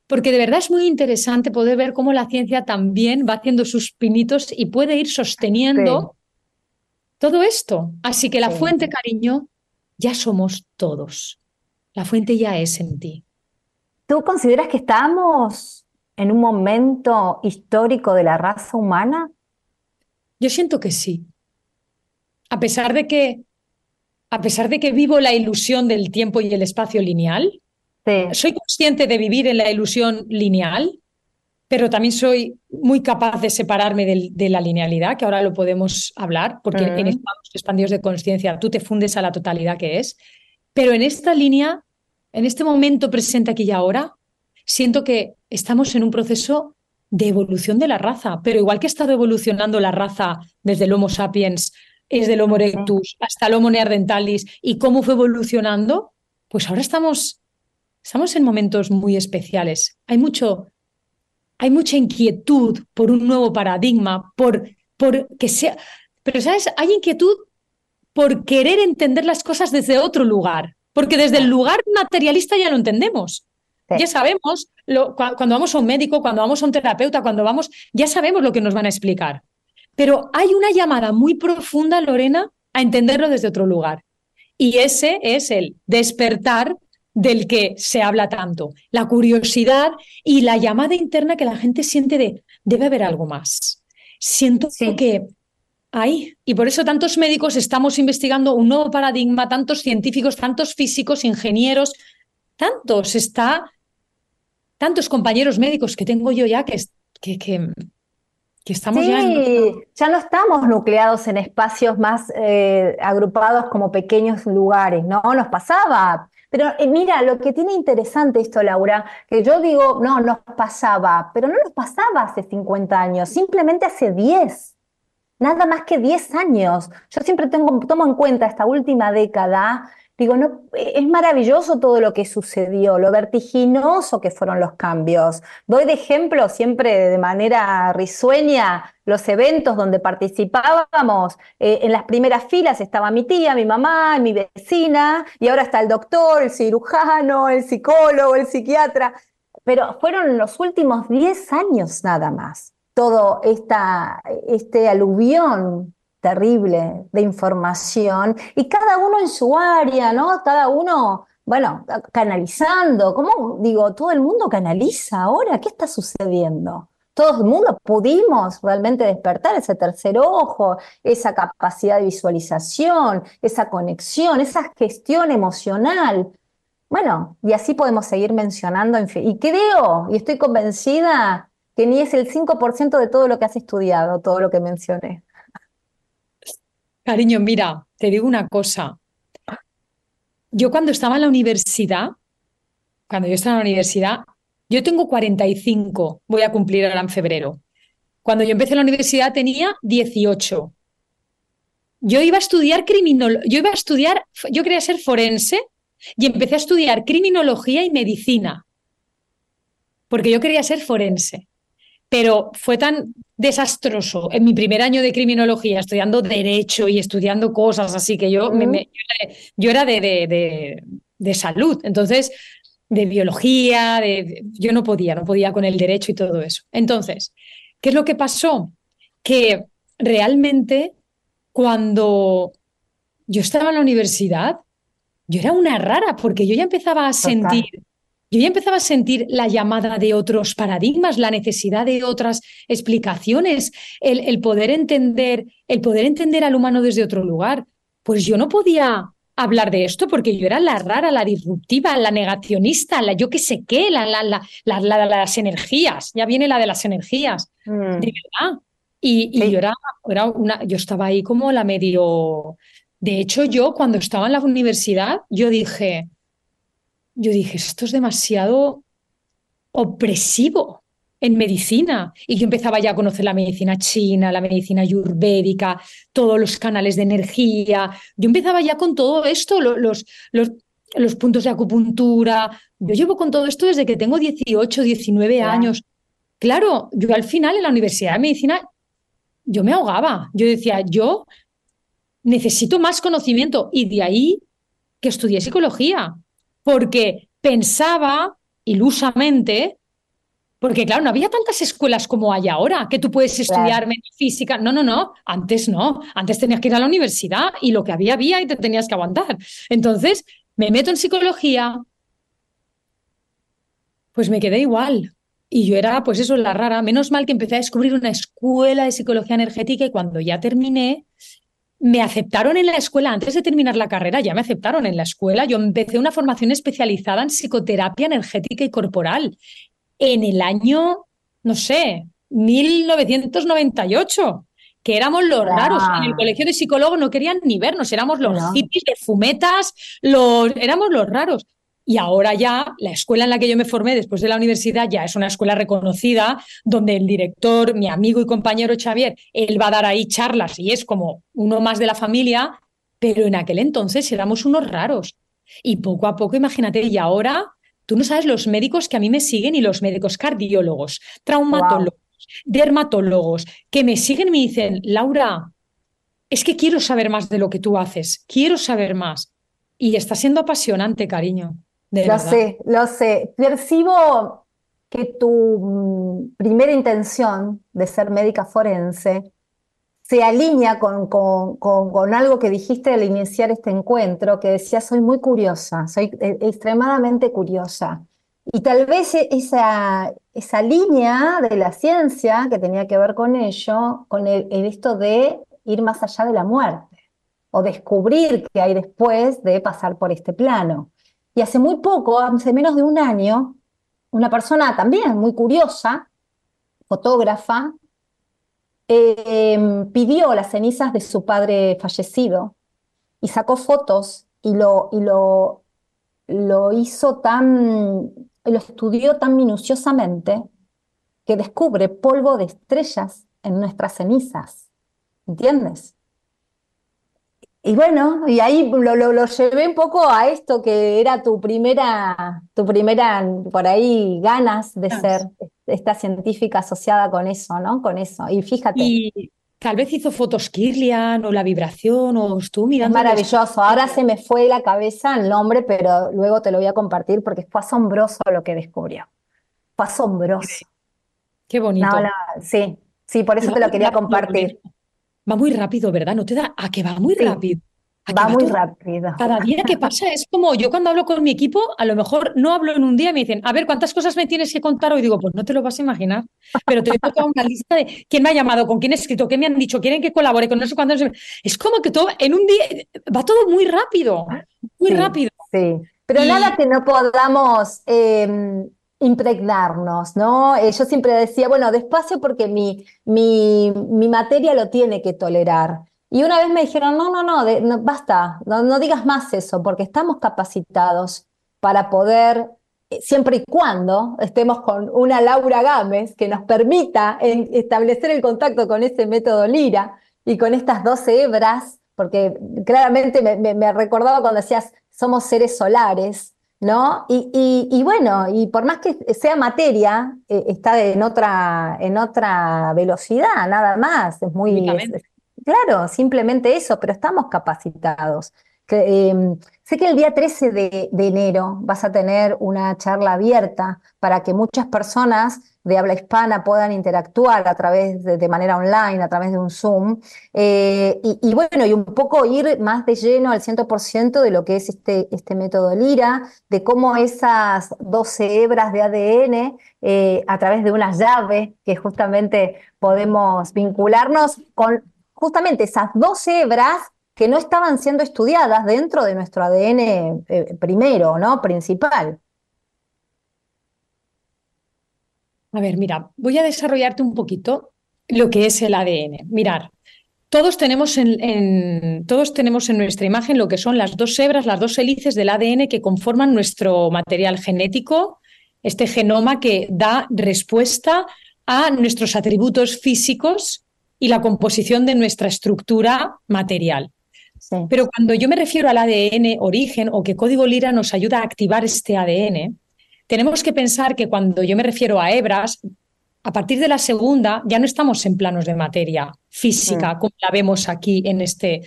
porque de verdad es muy interesante poder ver cómo la ciencia también va haciendo sus pinitos y puede ir sosteniendo todo esto. Así que la fuente, cariño, ya somos todos. La fuente ya es en ti. ¿Tú consideras que estamos en un momento histórico de la raza humana? Yo siento que sí. A pesar de que, a pesar de que vivo la ilusión del tiempo y el espacio lineal, soy consciente de vivir en la ilusión lineal, pero también soy muy capaz de separarme de, la linealidad, que ahora lo podemos hablar, porque en estos expandidos de conciencia tú te fundes a la totalidad que es. Pero en esta línea en este momento presente aquí y ahora, siento que estamos en un proceso de evolución de la raza, pero igual que ha estado evolucionando la raza desde el Homo sapiens, desde el Homo erectus hasta el Homo neanderthalis y cómo fue evolucionando, pues ahora estamos, estamos en momentos muy especiales. Hay mucho, hay mucha inquietud por un nuevo paradigma, por, por que sea, pero sabes, hay inquietud por querer entender las cosas desde otro lugar. Porque desde el lugar materialista ya lo entendemos. Ya sabemos, cuando vamos a un médico, cuando vamos a un terapeuta, cuando vamos, ya sabemos lo que nos van a explicar. Pero hay una llamada muy profunda, Lorena, a entenderlo desde otro lugar. Y ese es el despertar del que se habla tanto, la curiosidad y la llamada interna que la gente siente de, debe haber algo más. Siento que ahí. Y por eso tantos médicos estamos investigando un nuevo paradigma, tantos científicos, tantos físicos, ingenieros, tantos, está, tantos compañeros médicos que tengo yo ya que, que, que, estamos sí, ya, ya no estamos nucleados en espacios más eh, agrupados como pequeños lugares, ¿no? Nos pasaba. Pero eh, mira, lo que tiene interesante esto, Laura, que yo digo, no, nos pasaba, pero no nos pasaba hace 50 años, simplemente hace 10 nada más que 10 años. Yo siempre tomo en cuenta esta última década, digo, no, es maravilloso todo lo que sucedió, lo vertiginoso que fueron los cambios. Doy de ejemplo siempre de manera risueña los eventos donde participábamos. Eh, en las primeras filas estaba mi tía, mi mamá, mi vecina, y ahora está el doctor, el cirujano, el psicólogo, el psiquiatra. Pero fueron los últimos 10 años nada más todo esta, este aluvión terrible de información y cada uno en su área, ¿no? Cada uno, bueno, canalizando, ¿cómo digo? Todo el mundo canaliza ahora, ¿qué está sucediendo? Todo el mundo pudimos realmente despertar ese tercer ojo, esa capacidad de visualización, esa conexión, esa gestión emocional. Bueno, y así podemos seguir mencionando. Y creo, y estoy convencida que ni es el 5% de todo lo que has estudiado, todo lo que mencioné. Cariño, mira, te digo una cosa. Yo cuando estaba en la universidad, cuando yo estaba en la universidad, yo tengo 45, voy a cumplir ahora en febrero. Cuando yo empecé la universidad tenía 18. Yo iba a estudiar criminología, yo iba a estudiar, yo quería ser forense y empecé a estudiar criminología y medicina, porque yo quería ser forense pero fue tan desastroso en mi primer año de criminología, estudiando derecho y estudiando cosas así, que yo, yo era de, de, salud, entonces, de biología, de, yo no podía, no podía con el derecho y todo eso. Entonces, ¿qué es lo que pasó? Que realmente cuando yo estaba en la universidad, yo era una rara, porque yo ya empezaba a sentir yo ya empezaba a sentir la llamada de otros paradigmas, la necesidad de otras explicaciones, el, poder entender, el poder entender al humano desde otro lugar. Pues yo no podía hablar de esto porque yo era la rara, la disruptiva, la negacionista, la yo qué sé qué, la, la, la, la, las energías. Ya viene la de las energías, mm. de verdad. Y, yo era, era una, yo estaba ahí como la medio. De hecho, yo cuando estaba en la universidad, yo dije, yo dije, esto es demasiado opresivo en medicina. Y yo empezaba ya a conocer la medicina china, la medicina ayurvédica, todos los canales de energía. Yo empezaba ya con todo esto, los, los, los puntos de acupuntura. Yo llevo con todo esto desde que tengo 18, 19 años. Claro, yo al final en la Universidad de Medicina, yo me ahogaba. Yo decía, yo necesito más conocimiento y de ahí que estudié psicología, porque pensaba ilusamente, porque claro, no había tantas escuelas como hay ahora, que tú puedes estudiar física. No, no, no, antes no, antes tenías que ir a la universidad y lo que había había y te tenías que aguantar. Entonces, me meto en psicología, pues me quedé igual. Y yo era, pues eso, la rara. Menos mal que empecé a descubrir una escuela de psicología energética y cuando ya terminé, me aceptaron en la escuela, antes de terminar la carrera, ya me aceptaron en la escuela. Yo empecé una formación especializada en psicoterapia energética y corporal en el año, no sé, 1998 que éramos los raros. En el colegio de psicólogos no querían ni vernos, éramos los hippies, los fumetas, los, éramos los raros. Y ahora ya la escuela en la que yo me formé después de la universidad ya es una escuela reconocida, donde el director, mi amigo y compañero Xavier, él va a dar ahí charlas y es como uno más de la familia, pero en aquel entonces éramos unos raros. Y poco a poco, imagínate, y ahora tú no sabes los médicos que a mí me siguen y los médicos cardiólogos, traumatólogos, dermatólogos, que me siguen y me dicen, Laura, es que quiero saber más de lo que tú haces, quiero saber más. Y está siendo apasionante, cariño lo sé, lo sé. Percibo que tu mm, primera intención de ser médica forense se alinea con, con, algo que dijiste al iniciar este encuentro, que decía, soy muy curiosa, soy eh, extremadamente curiosa. Y tal vez e, esa, esa línea de la ciencia que tenía que ver con ello, con el, el esto de ir más allá de la muerte, o descubrir qué hay después de pasar por este plano. Y hace muy poco, hace menos de un año, una persona también muy curiosa, fotógrafa, em, pidió las cenizas de su padre fallecido y sacó fotos y lo, y lo, lo hizo tan, lo estudió tan minuciosamente que descubre polvo de estrellas en nuestras cenizas. ¿Entiendes? Y bueno, y ahí lo, lo, llevé un poco a esto que era tu primera, tu primera, por ahí, ganas de ser esta científica asociada con eso, ¿no? Con eso. Y fíjate. Y tal vez hizo fotos Kirlian o la vibración o estuvo mirando. maravilloso. Ahora se me fue la cabeza el nombre, pero luego te lo voy a compartir porque fue asombroso lo que descubrió. Fue asombroso. Qué bonito. sí, sí, por eso te lo quería compartir va muy rápido, ¿verdad? ¿No te da a que va muy rápido? Va, muy rápido. Cada día que pasa es como yo cuando hablo con mi equipo, a lo mejor no hablo en un día y me dicen, a ver, ¿cuántas cosas me tienes que contar hoy? Digo, pues no te lo vas a imaginar, pero te he tocado una lista de quién me ha llamado, con quién he escrito, qué me han dicho, quieren que colabore con no sé. Es como que todo en un día va todo muy rápido, muy rápido. Sí, pero nada que no podamos em, impregnarnos, ¿no? Eh, yo siempre decía, bueno, despacio porque mi, mi, mi, materia lo tiene que tolerar. Y una vez me dijeron, no, no, no, basta, no, digas más eso, porque estamos capacitados para poder, eh, siempre y cuando estemos con una Laura Gámez que nos permita establecer el contacto con ese método Lira y con estas 12 hebras, porque claramente me, me recordaba cuando decías, somos seres solares, ¿no? Y, bueno, y por más que sea materia, eh, está en otra, en otra velocidad, nada más. Es muy. claro, simplemente eso, pero estamos capacitados. Em, sé que el día 13 de, enero vas a tener una charla abierta para que muchas personas de habla hispana puedan interactuar a través de, manera online, a través de un Zoom, eh, y, bueno, y un poco ir más de lleno al 100% de lo que es este, este método Lira, de cómo esas 12 hebras de ADN, eh, a través de una llave, que justamente podemos vincularnos con justamente esas 12 hebras que no estaban siendo estudiadas dentro de nuestro ADN eh, primero, ¿no? Principal. A ver, mira, voy a desarrollarte un poquito lo que es el ADN. Mirar, todos tenemos en, todos tenemos en nuestra imagen lo que son las dos hebras, las dos hélices del ADN que conforman nuestro material genético, este genoma que da respuesta a nuestros atributos físicos y la composición de nuestra estructura material. Pero cuando yo me refiero al ADN origen o que código lira nos ayuda a activar este ADN, tenemos que pensar que cuando yo me refiero a hebras, a partir de la segunda ya no estamos en planos de materia física mm. como la vemos aquí en este.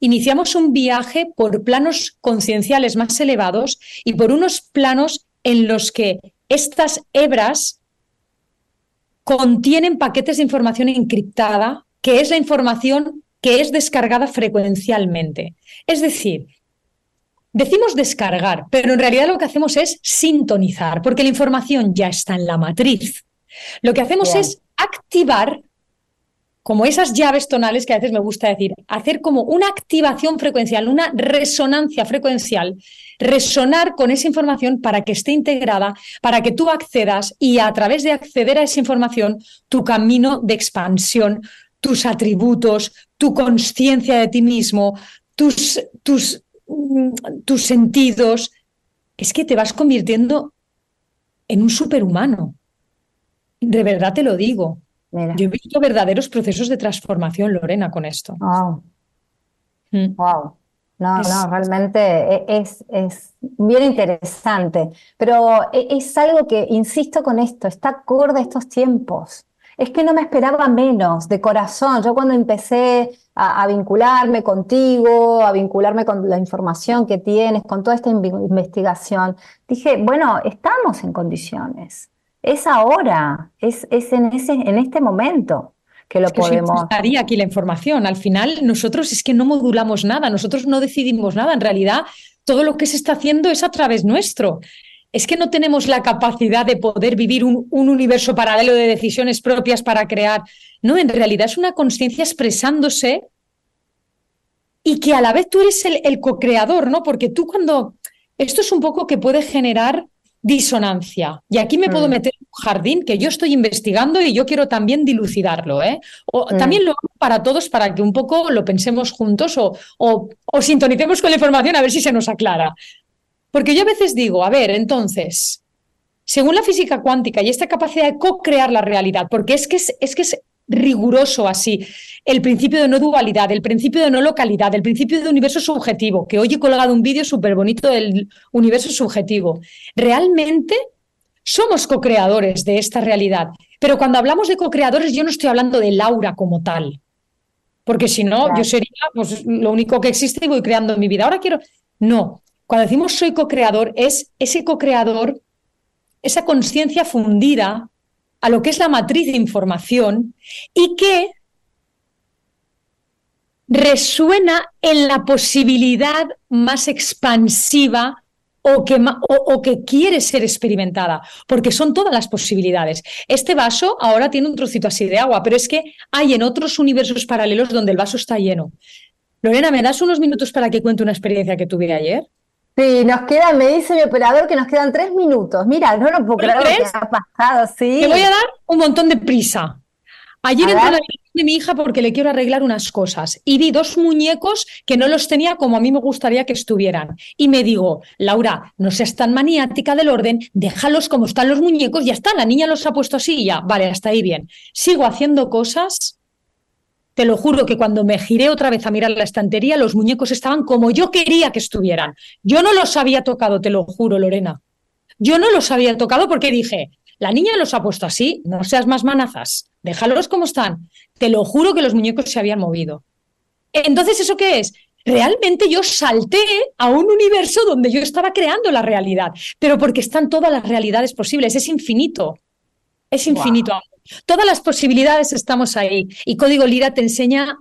Iniciamos un viaje por planos concienciales más elevados y por unos planos en los que estas hebras contienen paquetes de información encriptada, que es la información que es descargada frecuencialmente. Es decir, decimos descargar, pero en realidad lo que hacemos es sintonizar, porque la información ya está en la matriz. Lo que hacemos es activar, como esas llaves tonales que a veces me gusta decir, hacer como una activación frecuencial, una resonancia frecuencial, resonar con esa información para que esté integrada, para que tú accedas y a través de acceder a esa información, tu camino de expansión, tus atributos, tu conciencia de ti mismo, tus, tus, mm, tus sentidos, es que te vas convirtiendo en un superhumano. De verdad te lo digo. Yo he visto verdaderos procesos de transformación, Lorena, con esto. Wow. Wow. Mm. No, no, realmente e, es, es, bien interesante, pero e, es algo que, insisto con esto, está acorde a estos tiempos. Es que no me esperaba menos, de corazón. Yo cuando empecé a, vincularme contigo, a vincularme con la información que tienes, con toda esta investigación, dije, bueno, estamos en condiciones. Es ahora, es, es en, ese, en este momento que lo podemos. Estaría aquí la información. Al final, nosotros es que no modulamos nada, nosotros no decidimos nada. En realidad, todo lo que se está haciendo es a través nuestro es que no tenemos la capacidad de poder vivir un, universo paralelo de decisiones propias para crear. No, en realidad es una conciencia expresándose y que a la vez tú eres el, co-creador, ¿no? Porque tú cuando... Esto es un poco que puede generar disonancia. Y aquí me puedo mm. meter en un jardín que yo estoy investigando y yo quiero también dilucidarlo. ¿eh? O, mm. También lo hago para todos para que un poco lo pensemos juntos o, o, o, sintonicemos con la información a ver si se nos aclara. Porque yo a veces digo, a ver, entonces, según la física cuántica y esta capacidad de co-crear la realidad, porque es que es, es que es riguroso así, el principio de no dualidad, el principio de no localidad, el principio de universo subjetivo, que hoy he colgado un vídeo súper bonito del universo subjetivo. Realmente somos co-creadores de esta realidad. Pero cuando hablamos de co-creadores, yo no estoy hablando de Laura como tal. Porque si no, yo sería pues, lo único que existe y voy creando mi vida. Ahora quiero. No, cuando decimos soy co-creador, es ese co-creador, esa conciencia fundida a lo que es la matriz de información y que resuena en la posibilidad más expansiva o que, o, que, quiere ser experimentada, porque son todas las posibilidades. Este vaso ahora tiene un trocito así de agua, pero es que hay en otros universos paralelos donde el vaso está lleno. Lorena, ¿me das unos minutos para que cuente una experiencia que tuve ayer? Sí, nos queda, me dice mi operador que nos quedan tres minutos. Mira, no lo puedo creer lo que ha pasado, sí. Te voy a dar un montón de prisa. Ayer entré a la de mi hija porque le quiero arreglar unas cosas y vi dos muñecos que no los tenía como a mí me gustaría que estuvieran. Y me digo, Laura, no seas tan maniática del orden, déjalos como están los muñecos, ya está, la niña los ha puesto así y ya, vale, hasta ahí bien. Sigo haciendo cosas te lo juro que cuando me giré otra vez a mirar la estantería, los muñecos estaban como yo quería que estuvieran. Yo no los había tocado, te lo juro, Lorena. Yo no los había tocado porque dije, la niña los ha puesto así, no seas más manazas, déjalos como están. Te lo juro que los muñecos se habían movido. Entonces, ¿eso qué es? Realmente yo salté a un universo donde yo estaba creando la realidad, pero porque están todas las realidades posibles, es infinito. Es infinito. Todas las posibilidades estamos ahí y Código Lira te enseña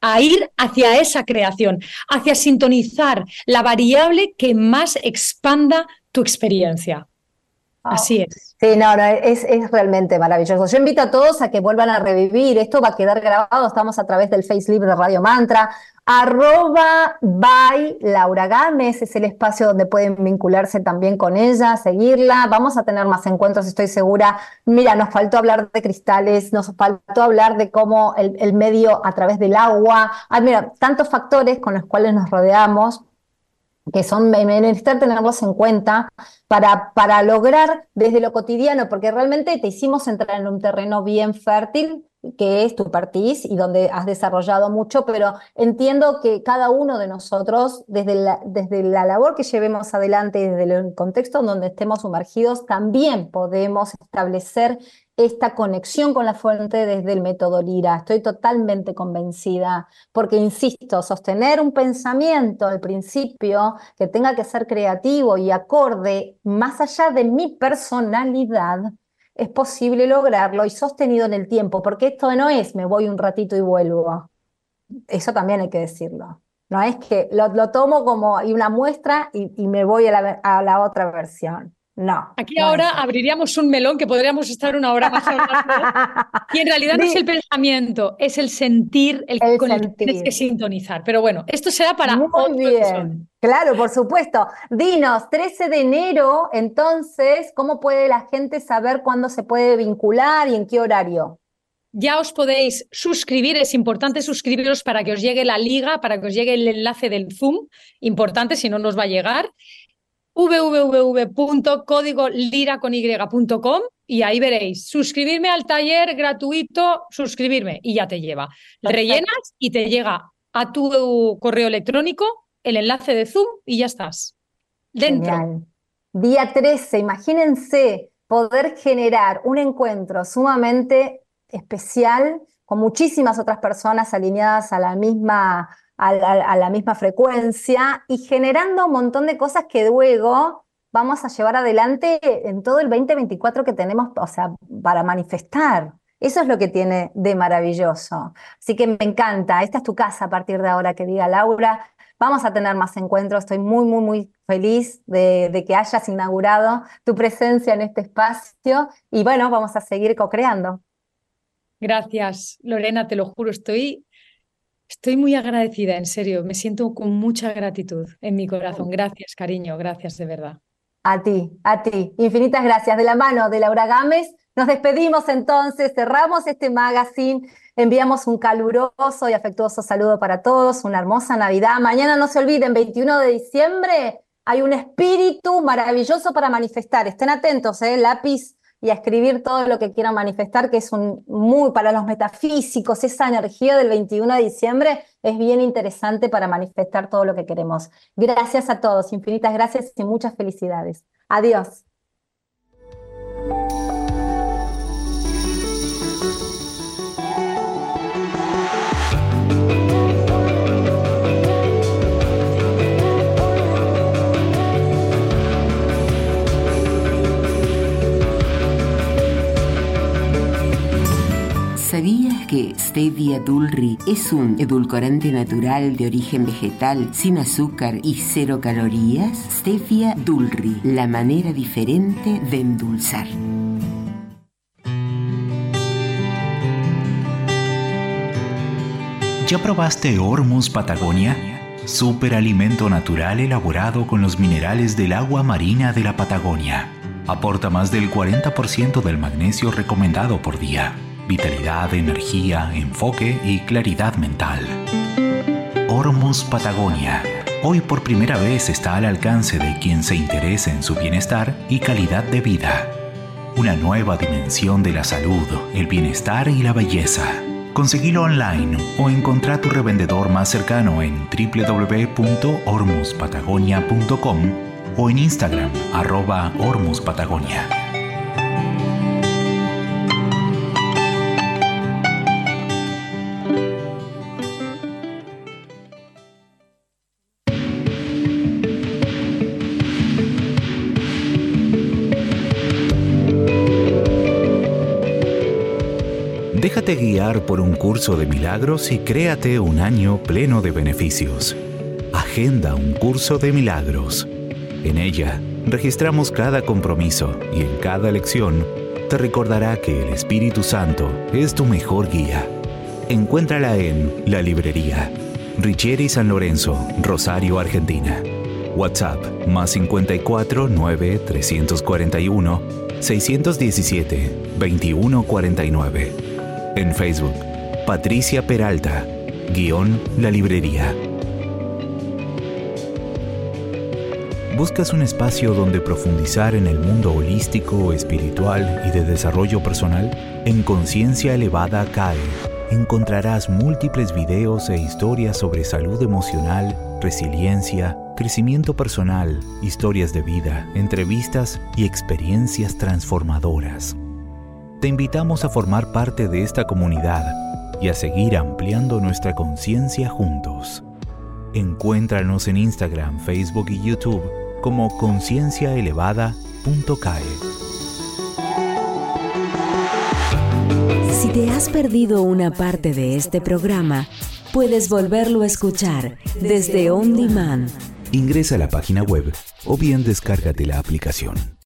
a ir hacia esa creación, hacia sintonizar la variable que más expanda tu experiencia. Así es. Sí, no, no es, es, realmente maravilloso. Yo invito a todos a que vuelvan a revivir. Esto va a quedar grabado. Estamos a través del Face Libre de Radio Mantra. Arroba by Laura Gámez es el espacio donde pueden vincularse también con ella, seguirla. Vamos a tener más encuentros, estoy segura. Mira, nos faltó hablar de cristales, nos faltó hablar de cómo el, medio a través del agua. Ah, mira, tantos factores con los cuales nos rodeamos que son necesitar tenerlos en cuenta para, para lograr desde lo cotidiano, porque realmente te hicimos entrar en un terreno bien fértil que es tu partiz y donde has desarrollado mucho, pero entiendo que cada uno de nosotros, desde la, desde la labor que llevemos adelante, desde el contexto en donde estemos sumergidos, también podemos establecer esta conexión con la fuente desde el método Lira. Estoy totalmente convencida, porque, insisto, sostener un pensamiento al principio que tenga que ser creativo y acorde más allá de mi personalidad, es posible lograrlo y sostenido en el tiempo, porque esto no es me voy un ratito y vuelvo. Eso también hay que decirlo. No es que lo, tomo como una muestra y, me voy a la, otra versión. No. Aquí ahora abriríamos un melón que podríamos estar una hora más hablando. y en realidad no es el pensamiento, es el sentir el, con el que tienes que sintonizar. Pero bueno, esto será para Muy bien. Claro, por supuesto. Dinos, 13 de enero, entonces, ¿cómo puede la gente saber cuándo se puede vincular y en qué horario? Ya os podéis suscribir, es importante suscribiros para que os llegue la liga, para que os llegue el enlace del Zoom, importante, si no nos va a llegar www.códigolira.com y ahí veréis, suscribirme al taller gratuito, suscribirme y ya te lleva. Rellenas y te llega a tu correo electrónico el enlace de Zoom y ya estás. Dentro. Día 13, imagínense poder generar un encuentro sumamente especial con muchísimas otras personas alineadas a la misma, a la, misma frecuencia y generando un montón de cosas que luego vamos a llevar adelante en todo el 2024 que tenemos, o sea, para manifestar. Eso es lo que tiene de maravilloso. Así que me encanta. Esta es tu casa a partir de ahora, que diga Laura. Vamos a tener más encuentros. Estoy muy, muy, muy feliz de, que hayas inaugurado tu presencia en este espacio. Y bueno, vamos a seguir co-creando. Gracias, Lorena, te lo juro. Estoy, estoy muy agradecida, en serio. Me siento con mucha gratitud en mi corazón. Gracias, cariño. Gracias de verdad. A ti, a ti. Infinitas gracias. De la mano de Laura Gámez. Nos despedimos entonces, cerramos este magazine Enviamos un caluroso y afectuoso saludo para todos, una hermosa Navidad. Mañana no se olviden, 21 de diciembre, hay un espíritu maravilloso para manifestar. Estén atentos, ¿eh? lápiz y a escribir todo lo que quieran manifestar, que es un muy para los metafísicos, esa energía del 21 de diciembre es bien interesante para manifestar todo lo que queremos. Gracias a todos, infinitas gracias y muchas felicidades. Adiós. ¿Sabías que Stevia Dulri es un edulcorante natural de origen vegetal, sin azúcar y cero calorías? Stevia Dulri, la manera diferente de endulzar. ¿Ya probaste Hormuz Patagonia? Superalimento natural elaborado con los minerales del agua marina de la Patagonia. Aporta más del 40% del magnesio recomendado por día vitalidad, energía, enfoque y claridad mental. Hormuz Patagonia. Hoy por primera vez está al alcance de quien se interese en su bienestar y calidad de vida. Una nueva dimensión de la salud, el bienestar y la belleza. Conseguilo online o encontrá tu revendedor más cercano en www.hormuspatagonia.com o en Instagram arroba. Déjate guiar por un curso de milagros y créate un año pleno de beneficios. Agenda un curso de milagros. En ella, registramos cada compromiso y en cada lección te recordará que el Espíritu Santo es tu mejor guía. Encuéntrala en la librería Richieri San Lorenzo, Rosario, Argentina. WhatsApp más 54 9 341 617 2149. En Facebook, Patricia Peralta, guion La Librería. ¿Buscas un espacio donde profundizar en el mundo holístico, espiritual y de desarrollo personal? En Conciencia Elevada CAE encontrarás múltiples videos e historias sobre salud emocional, resiliencia, crecimiento personal, historias de vida, entrevistas y experiencias transformadoras. Te invitamos a formar parte de esta comunidad y a seguir ampliando nuestra conciencia juntos. Encuéntranos en Instagram, Facebook y YouTube como concienciaelevada.cae. Si te has perdido una parte de este programa, puedes volverlo a escuchar desde On Demand. Ingresa a la página web o bien descárgate la aplicación.